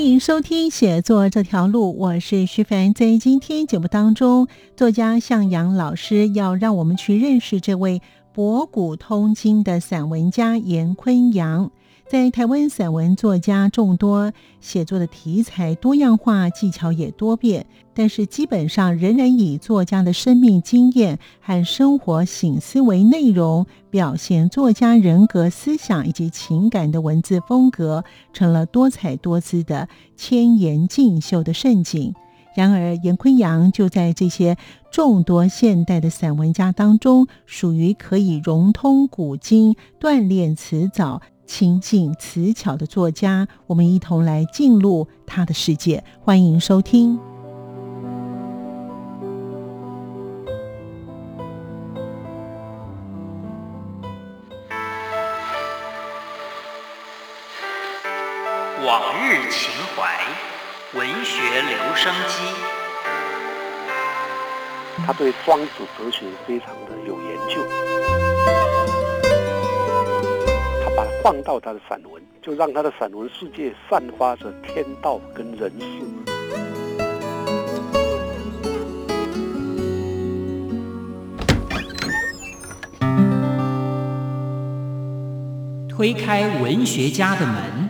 欢迎收听《写作这条路》，我是徐凡。在今天节目当中，作家向阳老师要让我们去认识这位博古通今的散文家严坤阳。在台湾散文作家众多，写作的题材多样化，技巧也多变，但是基本上仍然以作家的生命经验和生活醒思为内容，表现作家人格、思想以及情感的文字风格，成了多彩多姿的千言竞秀的盛景。然而，严坤阳就在这些众多现代的散文家当中，属于可以融通古今、锻炼词藻。亲近词巧的作家，我们一同来进入他的世界。欢迎收听《往日情怀》文学留声机。他对庄子哲学非常的有研究。放到他的散文，就让他的散文世界散发着天道跟人事。推开文学家的门。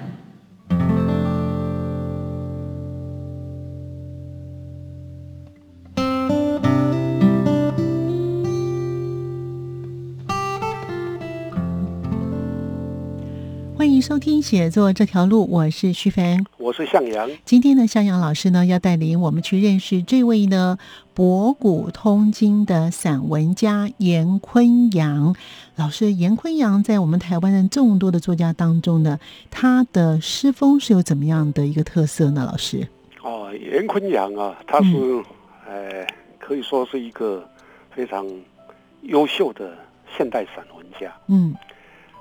收听写作这条路，我是徐凡，我是向阳。今天呢，向阳老师呢要带领我们去认识这位呢博古通今的散文家严坤阳老师。严坤阳在我们台湾的众多的作家当中呢，他的诗风是有怎么样的一个特色呢？老师哦，严坤阳啊，他是呃，可以说是一个非常优秀的现代散文家。嗯。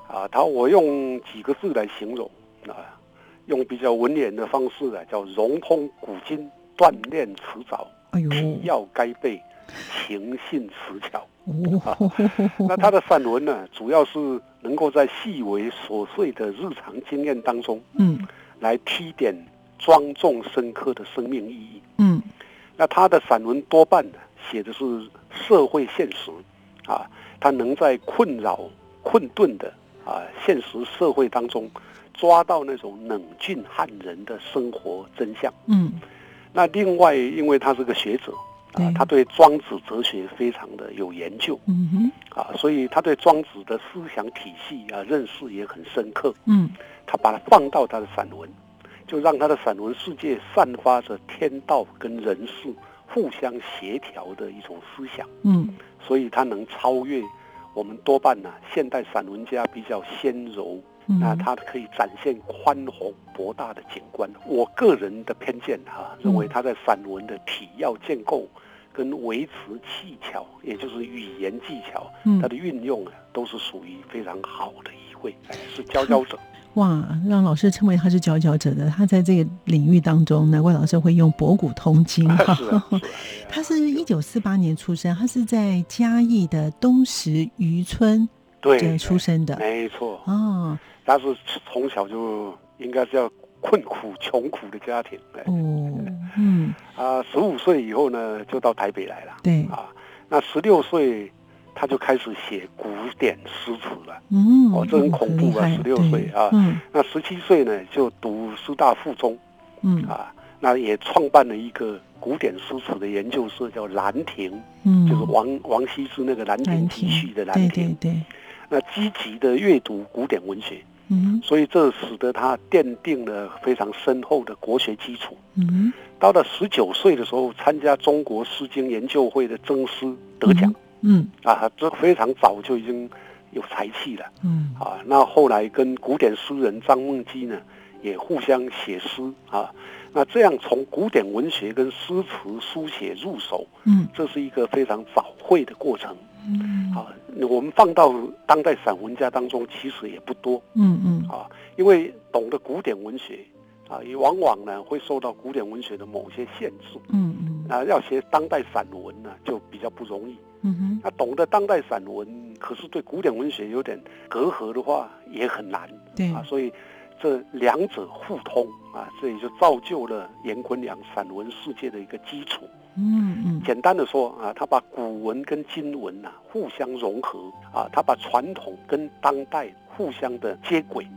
啊，他我用几个字来形容啊，用比较文言的方式啊，叫融通古今，锻炼辞藻，体要该备，情信词巧。那他的散文呢，主要是能够在细微琐碎的日常经验当中，嗯，来提点庄重深刻的生命意义。嗯，那他的散文多半呢，写的是社会现实，啊，他能在困扰困顿的。啊，现实社会当中抓到那种冷峻汉人的生活真相。嗯，那另外，因为他是个学者啊，他对庄子哲学非常的有研究。嗯哼，啊，所以他对庄子的思想体系啊认识也很深刻。嗯，他把它放到他的散文，就让他的散文世界散发着天道跟人事互相协调的一种思想。嗯，所以他能超越。我们多半呢，现代散文家比较纤柔，那他可以展现宽宏博大的景观。我个人的偏见哈，认为他在散文的体要建构跟维持技巧，也就是语言技巧，他的运用啊，都是属于非常好的一位，是佼佼者。哇，让老师称为他是佼佼者的，他在这个领域当中，难怪老师会用博古通今 哈。他是一九四八年出生，他是在嘉义的东石渔村对出生的，没错哦。他是从小就应该是要困苦穷苦的家庭哦，嗯啊，十五岁以后呢，就到台北来了，对啊，那十六岁。他就开始写古典诗词了，嗯，哦，这很恐怖啊！十六岁啊，那十七岁呢就读师大附中，嗯。啊，那也创办了一个古典诗词的研究社，叫兰亭，嗯，就是王王羲之那个《兰亭集序》的兰亭，对对。那积极的阅读古典文学，嗯，所以这使得他奠定了非常深厚的国学基础，嗯，到了十九岁的时候，参加中国诗经研究会的征诗得奖。嗯啊，这非常早就已经有才气了。嗯，啊，那后来跟古典诗人张梦基呢，也互相写诗啊。那这样从古典文学跟诗词书写入手，嗯，这是一个非常早会的过程。嗯，啊，我们放到当代散文家当中，其实也不多。嗯嗯，啊，因为懂得古典文学，啊，也往往呢会受到古典文学的某些限制。嗯嗯，啊，要写当代散文呢，就比较不容易。嗯哼，他懂得当代散文，可是对古典文学有点隔阂的话，也很难。对啊，所以这两者互通啊，这也就造就了严坤良散文世界的一个基础。嗯嗯，简单的说啊，他把古文跟今文呐互相融合啊，他把传统跟当代互相的接轨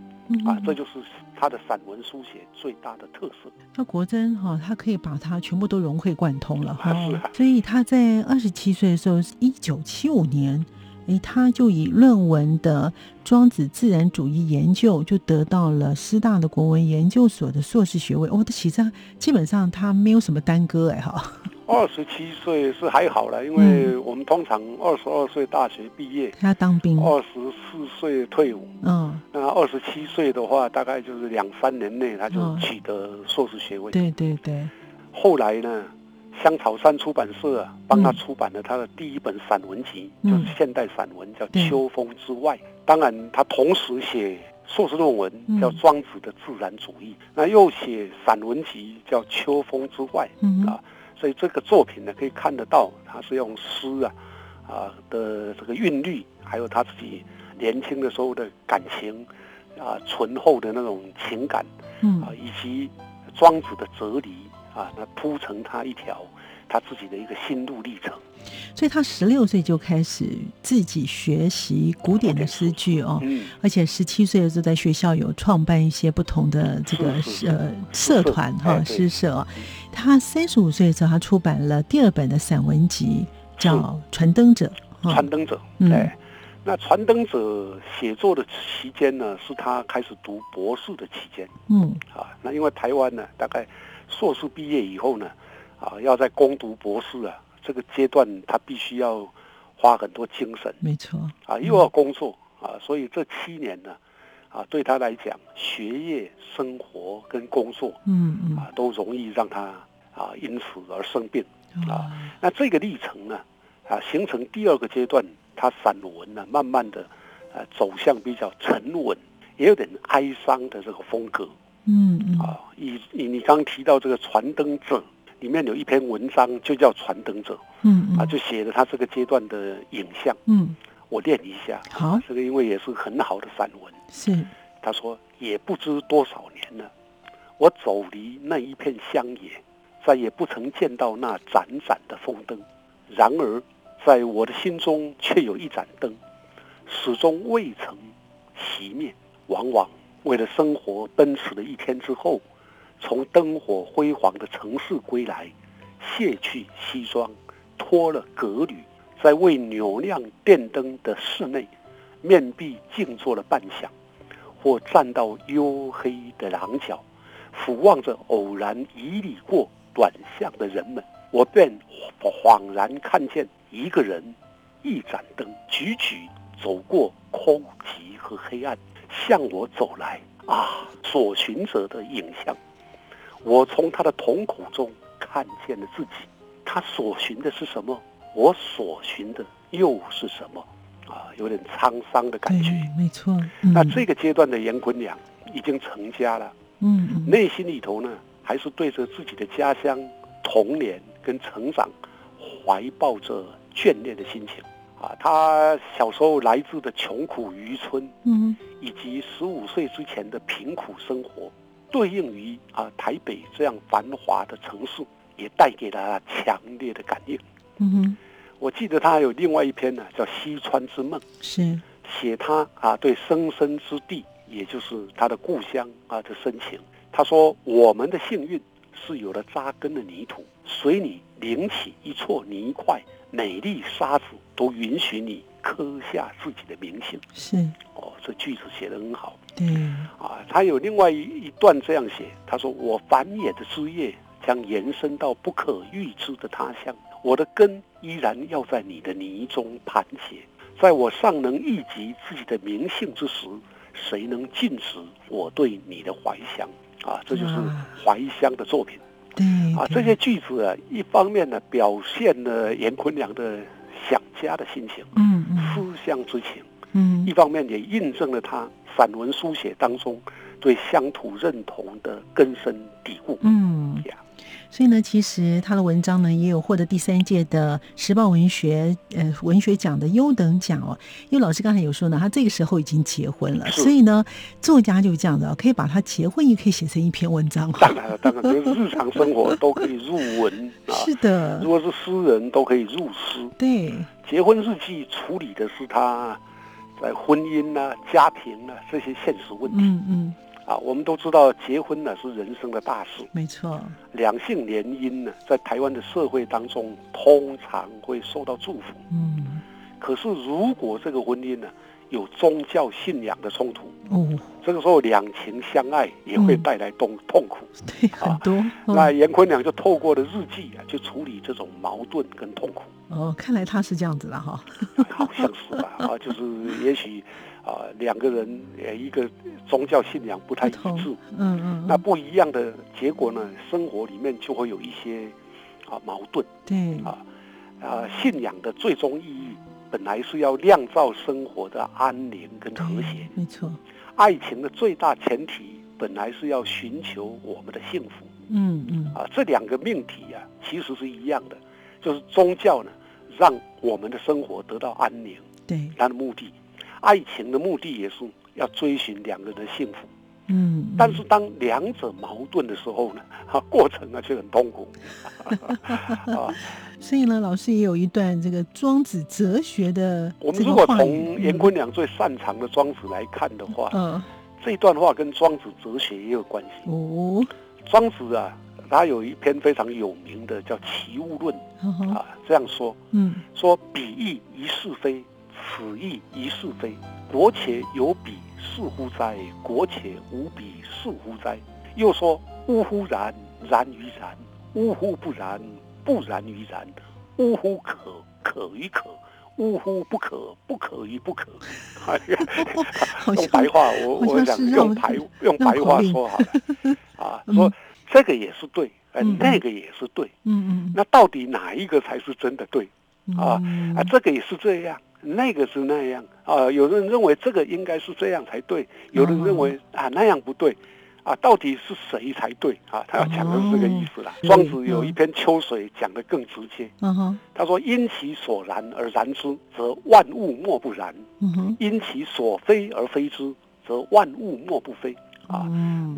啊，这就是。他的散文书写最大的特色，那国珍哈，他可以把它全部都融会贯通了哈。所以他在二十七岁的时候，一九七五年，哎，他就以论文的庄子自然主义研究，就得到了师大的国文研究所的硕士学位。我的其实基本上他没有什么耽搁哎哈。二十七岁是还好了，因为我们通常二十二岁大学毕业，他当兵，二十四岁退伍，嗯，那二十七岁的话，大概就是两三年内他就取得硕士学位。对对对。后来呢，香草山出版社帮他出版了他的第一本散文集，就是现代散文，叫《秋风之外》。当然，他同时写硕士论文，叫《庄子的自然主义》，那又写散文集，叫《秋风之外》啊。所以这个作品呢，可以看得到，他是用诗啊，啊的这个韵律，还有他自己年轻的时候的感情，啊醇厚的那种情感，嗯啊，以及庄子的哲理啊，那铺成他一条他自己的一个心路历程。所以他十六岁就开始自己学习古典的诗句哦，嗯，而且十七岁的时候在学校有创办一些不同的这个呃社团哈诗社。他三十五岁的时候，他出版了第二本的散文集，叫《传灯者》。传灯者，对。那传灯者写作的期间呢，是他开始读博士的期间。嗯。啊，那因为台湾呢，大概硕士毕业以后呢，啊，要在攻读博士啊，这个阶段他必须要花很多精神。没错。啊，又要工作啊，所以这七年呢。啊，对他来讲，学业、生活跟工作，嗯嗯，啊，都容易让他啊因此而生病啊。那这个历程呢，啊，形成第二个阶段，他散文呢，慢慢的呃走向比较沉稳，也有点哀伤的这个风格。嗯嗯。啊，以你你刚提到这个传灯者，里面有一篇文章就叫传灯者。嗯嗯。啊，就写了他这个阶段的影像。嗯。我念一下，好，这个因为也是很好的散文。是，他说也不知多少年了，我走离那一片乡野，再也不曾见到那盏盏的风灯。然而，在我的心中却有一盏灯，始终未曾熄灭。往往为了生活奔驰了一天之后，从灯火辉煌的城市归来，卸去西装，脱了革履。在为扭亮电灯的室内，面壁静坐了半晌，或站到黝黑的廊角，俯望着偶然迤逦过短巷的人们，我便恍然看见一个人，一盏灯，踽踽走过空寂和黑暗，向我走来。啊，所寻者的影像，我从他的瞳孔中看见了自己。他所寻的是什么？我所寻的又是什么？啊，有点沧桑的感觉。没错。那这个阶段的严坤良已经成家了。嗯。内心里头呢，还是对着自己的家乡、童年跟成长，怀抱着眷恋的心情。啊，他小时候来自的穷苦渔村，嗯，以及十五岁之前的贫苦生活，对应于啊台北这样繁华的城市，也带给了他强烈的感应。嗯哼，我记得他还有另外一篇呢，叫《西川之梦》，是写他啊对生身之地，也就是他的故乡啊的深情。他说：“我们的幸运是有了扎根的泥土，随你领起一撮泥块，每粒沙子都允许你刻下自己的名姓。”是哦，这句子写得很好。嗯啊，他有另外一一段这样写：“他说我繁衍的枝叶将延伸到不可预知的他乡。”我的根依然要在你的泥中盘结，在我尚能忆及自己的名姓之时，谁能禁止我对你的怀乡？啊，这就是怀乡的作品。对啊，这些句子啊，一方面呢表现了严坤良的想家的心情，嗯嗯，思乡之情，嗯，一方面也印证了他散文书写当中对乡土认同的根深蒂固。嗯。所以呢，其实他的文章呢也有获得第三届的时报文学呃文学奖的优等奖哦。因为老师刚才有说呢，他这个时候已经结婚了，所以呢，作家就这样的，可以把他结婚也可以写成一篇文章。当然了，当然，就是日常生活都可以入文啊。是的，如果是诗人，都可以入诗。对，结婚日记处理的是他在婚姻啊、家庭啊这些现实问题。嗯嗯。啊，我们都知道结婚呢是人生的大事，没错。两性联姻呢，在台湾的社会当中，通常会受到祝福。嗯。可是，如果这个婚姻呢有宗教信仰的冲突，哦，这个时候两情相爱也会带来痛痛苦。对，很多。那严坤良就透过了日记啊，去处理这种矛盾跟痛苦。哦，看来他是这样子的哈。好像是吧？啊，就是也许。啊，两个人呃，一个宗教信仰不太一致，嗯嗯，那不一样的结果呢，生活里面就会有一些啊矛盾，对，啊啊，信仰的最终意义本来是要酿造生活的安宁跟和谐，没错，爱情的最大前提本来是要寻求我们的幸福，嗯嗯，啊，这两个命题啊，其实是一样的，就是宗教呢，让我们的生活得到安宁，对，它的目的。爱情的目的也是要追寻两个人的幸福，嗯，但是当两者矛盾的时候呢，哈，过程呢却很痛苦，啊，所以呢，老师也有一段这个庄子哲学的，我们如果从严坤良最擅长的庄子来看的话，嗯，这段话跟庄子哲学也有关系。哦。庄子啊，他有一篇非常有名的叫《齐物论》，啊，这样说，嗯，说彼义一是非。此亦一是非，国且有彼是乎哉？国且无彼是乎哉？又说：呜呼然，然于然；呜呼不然，不然于然；呜呼可，可于可；呜呼不可，不可于不可。哎呀用白话，我我想用白用白话说好了啊，说这个也是对，哎，那个也是对，嗯嗯，那到底哪一个才是真的对啊？啊，这个也是这样。那个是那样。啊，有人认为这个应该是这样才对，有人认为啊那样不对，啊到底是谁才对啊？他要讲的是这个意思啦。庄子有一篇《秋水》讲的更直接，嗯哼。他说：“因其所然而然之，则万物莫不然；因其所非而非之，则万物莫不非。”啊，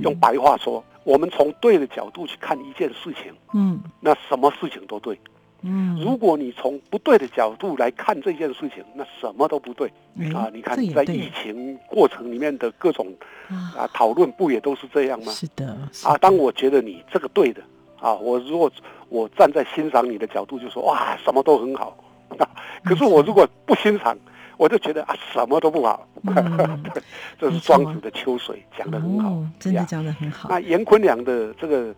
用白话说，我们从对的角度去看一件事情，嗯，那什么事情都对。嗯，如果你从不对的角度来看这件事情，那什么都不对啊！你看在疫情过程里面的各种啊讨论，不也都是这样吗？是的，啊，当我觉得你这个对的啊，我如果我站在欣赏你的角度，就说哇，什么都很好。可是我如果不欣赏，我就觉得啊，什么都不好。这是庄子的秋水讲的很好，真的讲的很好。那严坤良的这个。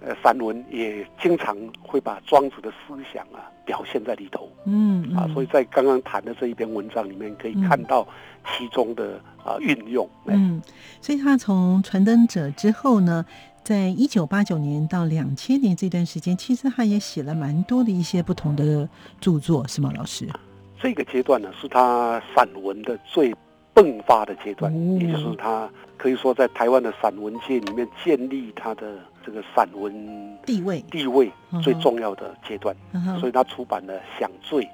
呃，散文也经常会把庄子的思想啊表现在里头，嗯啊，所以在刚刚谈的这一篇文章里面可以看到其中的啊运用。嗯，所以他从传灯者之后呢，在一九八九年到两千年这段时间，其实他也写了蛮多的一些不同的著作，是吗，老师？这个阶段呢，是他散文的最迸发的阶段，也就是他可以说在台湾的散文界里面建立他的。这个散文地位。地位最重要的阶段，所以他出版了《想醉》《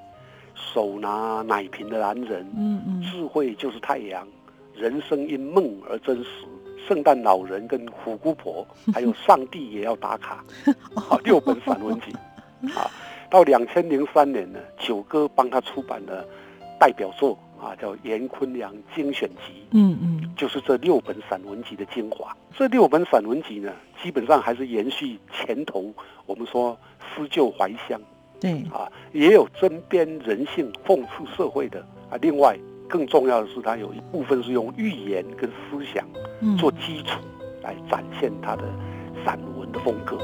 手拿奶瓶的男人》嗯嗯，智慧就是太阳，人生因梦而真实，圣诞老人跟虎姑婆，还有上帝也要打卡，好 六本散文集，啊，到两千零三年呢，九哥帮他出版了代表作。啊，叫严坤良精选集，嗯嗯，就是这六本散文集的精华。这六本散文集呢，基本上还是延续前头我们说思旧怀乡，对啊，也有针砭人性、讽刺社会的啊。另外，更重要的是，它有一部分是用寓言跟思想做基础来展现他的散文的风格。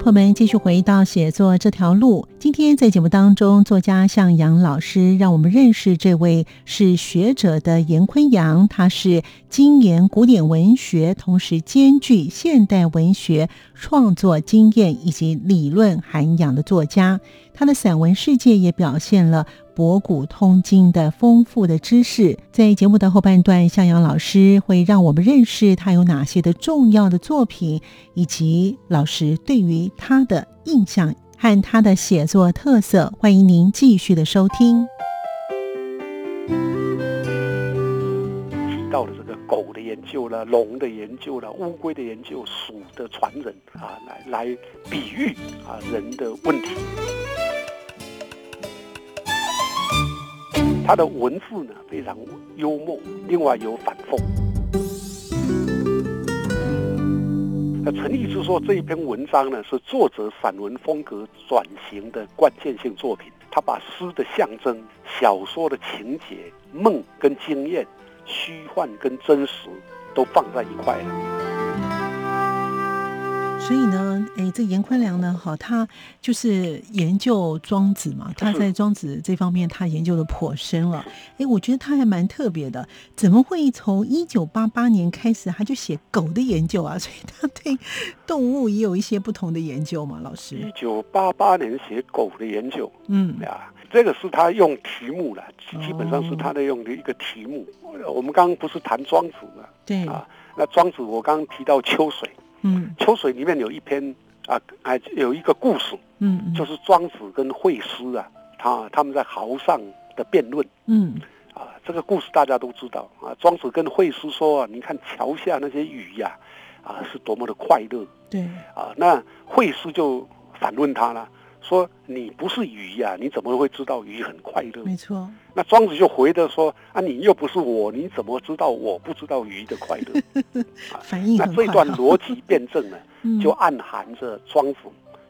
朋友们，继续回到写作这条路。今天在节目当中，作家向阳老师让我们认识这位是学者的严坤阳，他是精研古典文学，同时兼具现代文学创作经验以及理论涵养的作家。他的散文世界也表现了。博古通今的丰富的知识，在节目的后半段，向阳老师会让我们认识他有哪些的重要的作品，以及老师对于他的印象和他的写作特色。欢迎您继续的收听。到了这个狗的研究了，龙的研究了，乌龟的研究，鼠的传人啊，来来比喻啊人的问题。他的文字呢非常幽默，另外有反讽。那陈毅之说这一篇文章呢是作者散文风格转型的关键性作品。他把诗的象征、小说的情节、梦跟经验、虚幻跟真实都放在一块了。所以呢，哎，这严宽良呢，哈，他就是研究庄子嘛，他在庄子这方面他研究的颇深了。哎，我觉得他还蛮特别的，怎么会从一九八八年开始他就写狗的研究啊？所以他对动物也有一些不同的研究嘛，老师。一九八八年写狗的研究，嗯呀，这个是他用题目了，基本上是他的用的一个题目。我们刚刚不是谈庄子嘛？对啊，那庄子我刚刚提到秋水。嗯，秋水里面有一篇啊，还有一个故事，嗯，就是庄子跟惠施啊，他他们在壕上的辩论，嗯，啊，这个故事大家都知道啊，庄子跟惠施说啊，你看桥下那些鱼呀，啊，是多么的快乐，对，啊，那惠施就反问他了。说你不是鱼呀，你怎么会知道鱼很快乐？没错。那庄子就回的说啊，你又不是我，你怎么知道我不知道鱼的快乐？反应那这段逻辑辩证呢，就暗含着庄子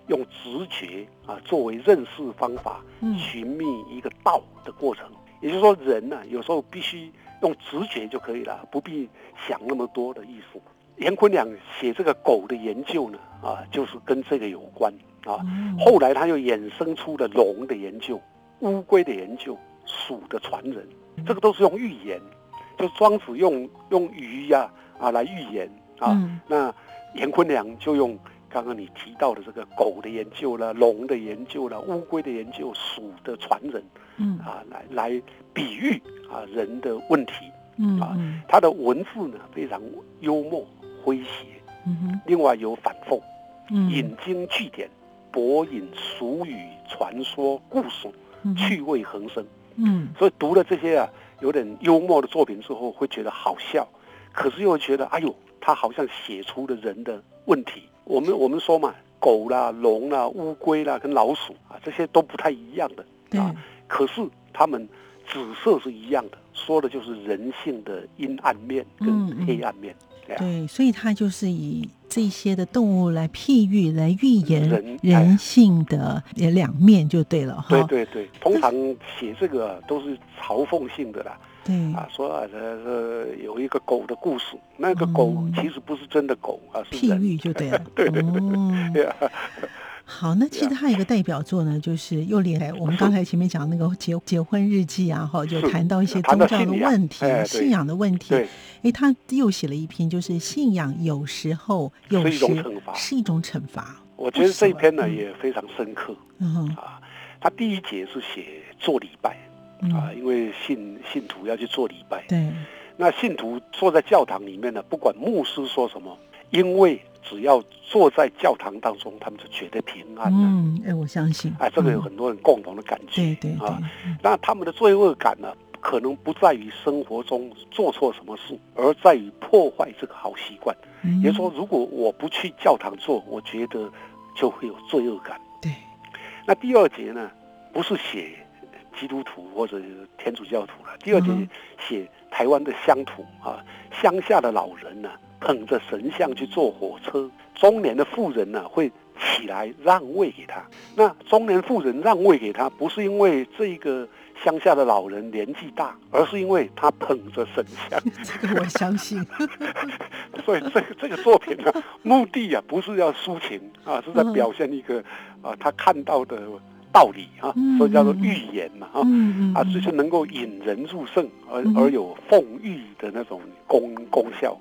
用直觉啊作为认识方法，寻觅一个道的过程。也就是说，人呢有时候必须用直觉就可以了，不必想那么多的意思。严坤良写这个狗的研究呢，啊，就是跟这个有关。啊，后来他又衍生出了龙的研究、乌龟的研究、鼠的传人，这个都是用寓言，就庄子用用鱼呀啊来寓言啊，那严坤良就用刚刚你提到的这个狗的研究了、龙的研究了、乌龟的研究、鼠的传人，嗯。啊来来比喻啊人的问题，嗯啊，他的文字呢非常幽默诙谐，另外有反讽，引经据典。博引俗语、传说、故事，趣味横生。嗯，所以读了这些啊，有点幽默的作品之后，会觉得好笑，可是又觉得，哎呦，他好像写出了人的问题。我们我们说嘛，狗啦、龙啦、乌龟啦，跟老鼠啊，这些都不太一样的啊。可是他们紫色是一样的，说的就是人性的阴暗面跟黑暗面。对，所以他就是以这些的动物来譬喻、来预言人性的两面，就对了哈。对对对，通常写这个都是嘲讽性的啦。对啊，说啊，这有一个狗的故事，那个狗其实不是真的狗啊，是譬喻就对了。对 对对。好，那其实他有个代表作呢，就是又连来我们刚才前面讲那个 结结婚日记啊，哈，就谈到一些宗教的问题、信仰的问题。哎，他又写了一篇，就是信仰有时候有时是一种惩罚。我觉得这一篇呢也非常深刻。嗯啊，他第一节是写做礼拜啊，因为信信徒要去做礼拜。对，那信徒坐在教堂里面呢，不管牧师说什么，因为。只要坐在教堂当中，他们就觉得平安嗯，哎，我相信。哎，这个有很多人共同的感觉。对对啊，那他们的罪恶感呢，可能不在于生活中做错什么事，而在于破坏这个好习惯。也就是说，如果我不去教堂做，我觉得就会有罪恶感。对。那第二节呢，不是写基督徒或者天主教徒了。第二节写台湾的乡土啊，乡下的老人呢。捧着神像去坐火车，中年的妇人呢会起来让位给他。那中年妇人让位给他，不是因为这个乡下的老人年纪大，而是因为他捧着神像。这个我相信。所以这个这个作品呢，目的啊不是要抒情啊，是在表现一个啊他看到的。道理哈，所以叫做寓言嘛哈，啊，就是能够引人入胜，而而有奉寓的那种功功效。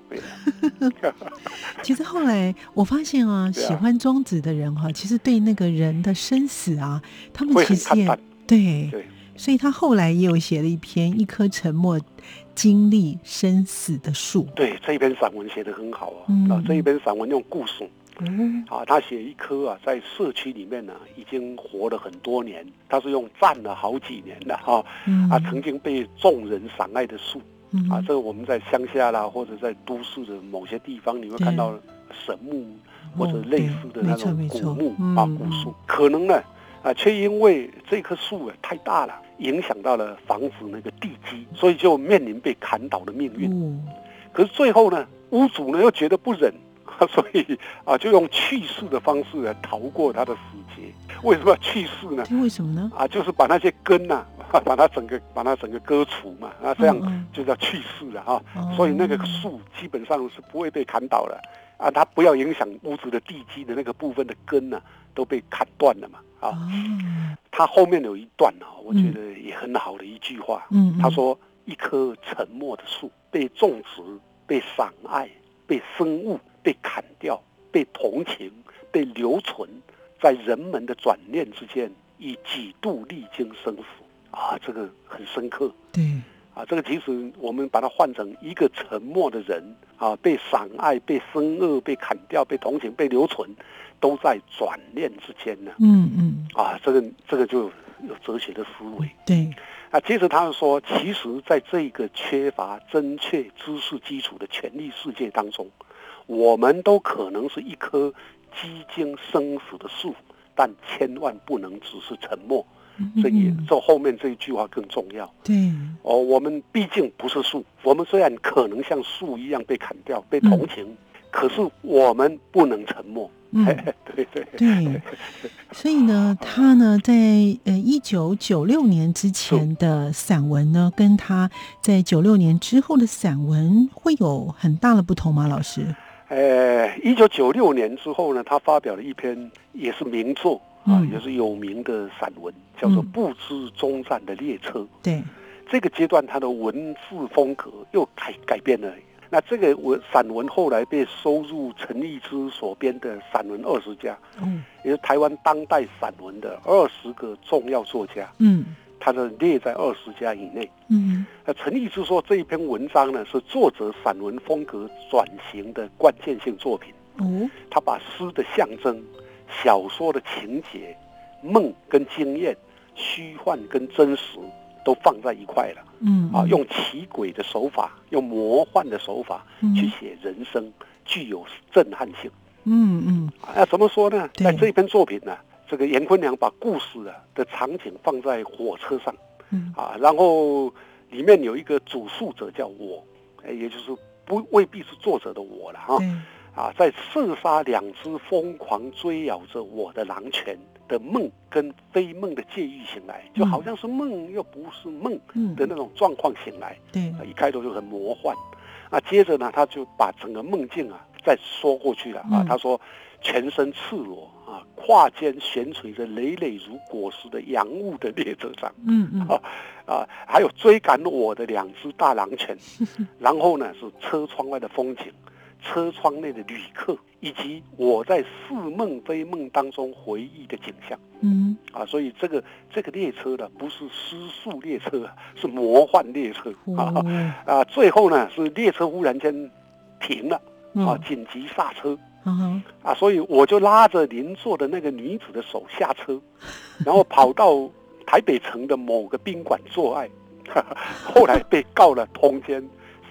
其实后来我发现 啊，喜欢庄子的人哈，其实对那个人的生死啊，他们其实也对，所以他后来也有写了一篇《一棵沉默经历生死的树》。对，这一篇散文写的很好啊，啊，这一篇散文用故事。嗯，啊，他写一棵啊，在社区里面呢，已经活了很多年。他是用站了好几年的哈，啊，曾经被众人赏爱的树，啊，这个我们在乡下啦，或者在都市的某些地方，你会看到神木或者类似的那种古木啊古树，可能呢，啊，却因为这棵树啊太大了，影响到了房子那个地基，所以就面临被砍倒的命运。可是最后呢，屋主呢又觉得不忍。所以啊，就用去世的方式来逃过他的死劫。为什么要去世呢？为什么呢？啊，就是把那些根呐，把它整个把它整个割除嘛。那这样就叫去世了哈。所以那个树基本上是不会被砍倒的啊。它不要影响屋子的地基的那个部分的根呢，都被砍断了嘛。啊，他后面有一段啊，我觉得也很好的一句话。嗯，他说：“一棵沉默的树，被种植，被赏爱，被生物。”被砍掉，被同情，被留存，在人们的转念之间，以几度历经生死啊，这个很深刻。对，啊，这个其实我们把它换成一个沉默的人啊，被赏爱，被生恶，被砍掉，被同情，被留存，都在转念之间呢。嗯嗯，啊，这个这个就有哲学的思维。对，啊，其实他们说，其实在这个缺乏正确知识基础的权力世界当中。我们都可能是一棵几经生死的树，但千万不能只是沉默。所以，这后面这一句话更重要。对，哦，我们毕竟不是树，我们虽然可能像树一样被砍掉、被同情，可是我们不能沉默。嗯，对对对。所以呢，他呢，在呃一九九六年之前的散文呢，跟他在九六年之后的散文会有很大的不同吗？老师？呃，一九九六年之后呢，他发表了一篇也是名作啊，也是有名的散文，叫做《不知终站的列车》。对，这个阶段他的文字风格又改改变了。那这个文散文后来被收入陈立之所编的《散文二十家》，嗯，也是台湾当代散文的二十个重要作家。嗯。他的列在二十家以内。嗯，那陈立之说这一篇文章呢，是作者散文风格转型的关键性作品。哦，他把诗的象征、小说的情节、梦跟经验、虚幻跟真实都放在一块了。嗯，啊，用奇诡的手法，用魔幻的手法去写人生，具有震撼性。嗯嗯，啊，怎么说呢？在这篇作品呢？这个严坤良把故事啊的场景放在火车上，嗯。啊，然后里面有一个主述者叫我，也就是不未必是作者的我了哈，啊，在射杀两只疯狂追咬着我的狼犬的梦跟非梦的界域醒来，就好像是梦又不是梦的那种状况醒来，对，一开头就很魔幻，啊，接着呢他就把整个梦境啊再说过去了啊，他说全身赤裸。啊，跨间悬垂着累累如果实的洋务的列车上，嗯嗯，啊啊，还有追赶我的两只大狼犬，然后呢是车窗外的风景，车窗内的旅客，以及我在似梦非梦当中回忆的景象，嗯啊，所以这个这个列车呢不是失速列车，是魔幻列车啊啊，最后呢是列车忽然间停了，啊，紧急刹车。嗯啊，所以我就拉着邻座的那个女子的手下车，然后跑到台北城的某个宾馆做爱，后来被告了通奸，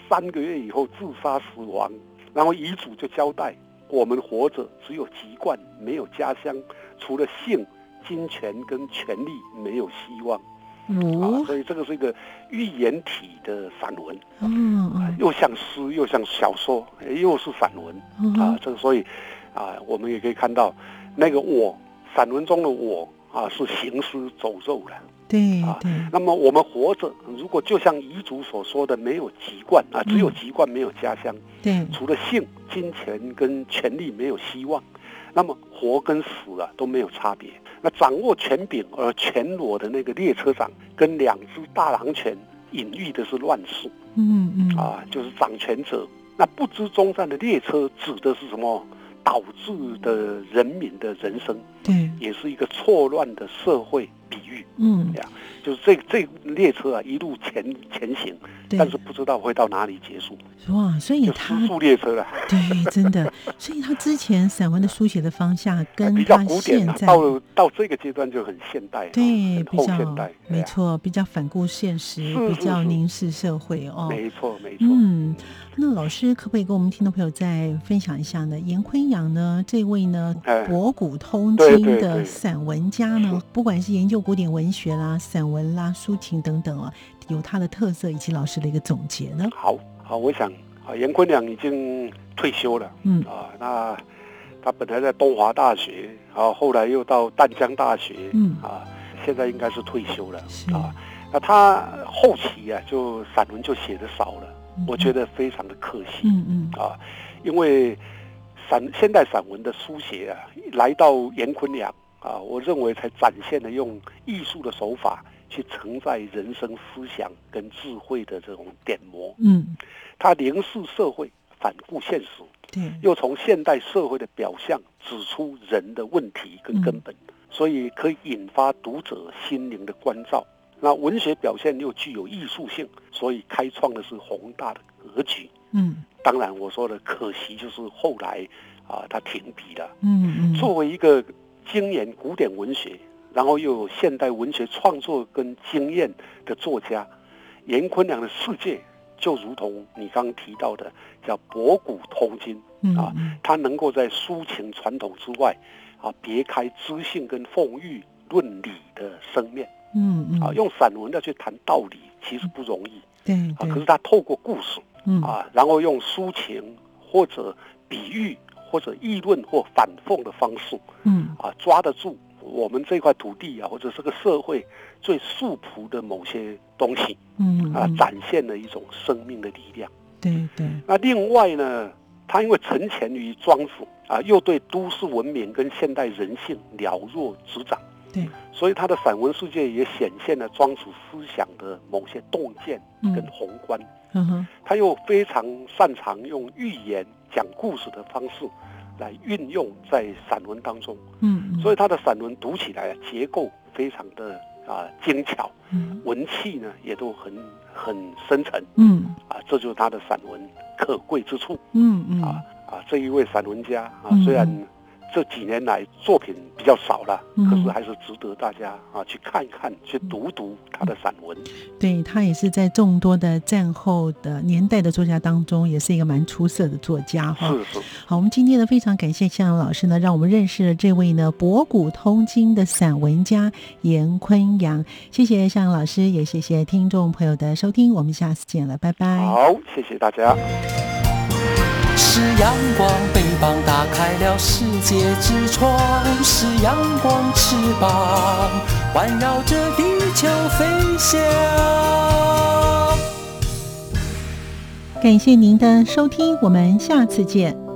三个月以后自杀死亡，然后遗嘱就交代我们活着只有籍贯没有家乡，除了性、金钱跟权力没有希望。啊，所以这个是一个寓言体的散文，嗯，又像诗，又像小说，又是散文，啊，这个所以，啊，我们也可以看到，那个我，散文中的我，啊，是行尸走肉的，对啊，那么我们活着，如果就像遗嘱所说的，没有籍贯啊，只有籍贯没有家乡，对，除了性、金钱跟权力没有希望，那么活跟死啊都没有差别。那掌握权柄而全裸的那个列车长，跟两只大狼犬，隐喻的是乱世。嗯嗯，啊，就是掌权者。那不知终站的列车指的是什么？导致的人民的人生，对，也是一个错乱的社会比喻。嗯，呀，就是这这列车啊，一路前前行，但是不知道会到哪里结束。哇，所以他速列车了。对，真的。所以他之前散文的书写的方向跟比较古典，到到这个阶段就很现代，对，比较现代，没错，比较反顾现实，比较凝视社会哦。没错，没错。嗯，那老师可不可以跟我们听众朋友再分享一下呢？严坤阳呢，这位呢，博古通今的散文家呢，不管是研究古典文学啦、散文啦、抒情等等啊，有他的特色以及老师的一个总结呢？好。好，我想啊，严坤良已经退休了，嗯啊，那他本来在东华大学，啊，后来又到淡江大学，嗯啊，现在应该是退休了，啊，那他后期啊，就散文就写的少了，我觉得非常的可惜，嗯嗯啊，因为散现代散文的书写啊，来到严坤良啊，我认为才展现了用艺术的手法。去承载人生思想跟智慧的这种点磨，嗯，他凝视社会，反顾现实，对，又从现代社会的表象指出人的问题跟根本，所以可以引发读者心灵的关照。那文学表现又具有艺术性，所以开创的是宏大的格局。嗯，当然我说的可惜就是后来啊，他停笔了。嗯嗯，作为一个精研古典文学。然后又有现代文学创作跟经验的作家，严坤良的世界就如同你刚刚提到的，叫博古通今。啊，他能够在抒情传统之外，啊，别开知性跟凤玉论理的生面，嗯嗯，啊，用散文要去谈道理，其实不容易，对，啊，可是他透过故事，啊，然后用抒情或者比喻或者议论或反讽的方式，嗯，啊，抓得住。我们这块土地啊，或者这个社会最素朴的某些东西，嗯啊，展现了一种生命的力量。对对。那另外呢，他因为沉潜于庄子啊，又对都市文明跟现代人性了若指掌，对，所以他的散文世界也显现了庄子思想的某些洞见跟宏观。嗯哼。他又非常擅长用寓言讲故事的方式。来运用在散文当中，嗯，所以他的散文读起来结构非常的啊精巧，嗯，文气呢也都很很深沉，嗯，啊，这就是他的散文可贵之处，嗯嗯，啊啊，这一位散文家啊，虽然。这几年来作品比较少了，可是还是值得大家啊去看一看、去读读他的散文。对他也是在众多的战后的年代的作家当中，也是一个蛮出色的作家哈。是是。好，我们今天呢非常感谢向阳老师呢，让我们认识了这位呢博古通今的散文家严坤阳。谢谢向阳老师，也谢谢听众朋友的收听，我们下次见了，拜拜。好，谢谢大家。是阳光，翅膀打开了世界之窗；是阳光，翅膀环绕着地球飞翔。感谢您的收听，我们下次见。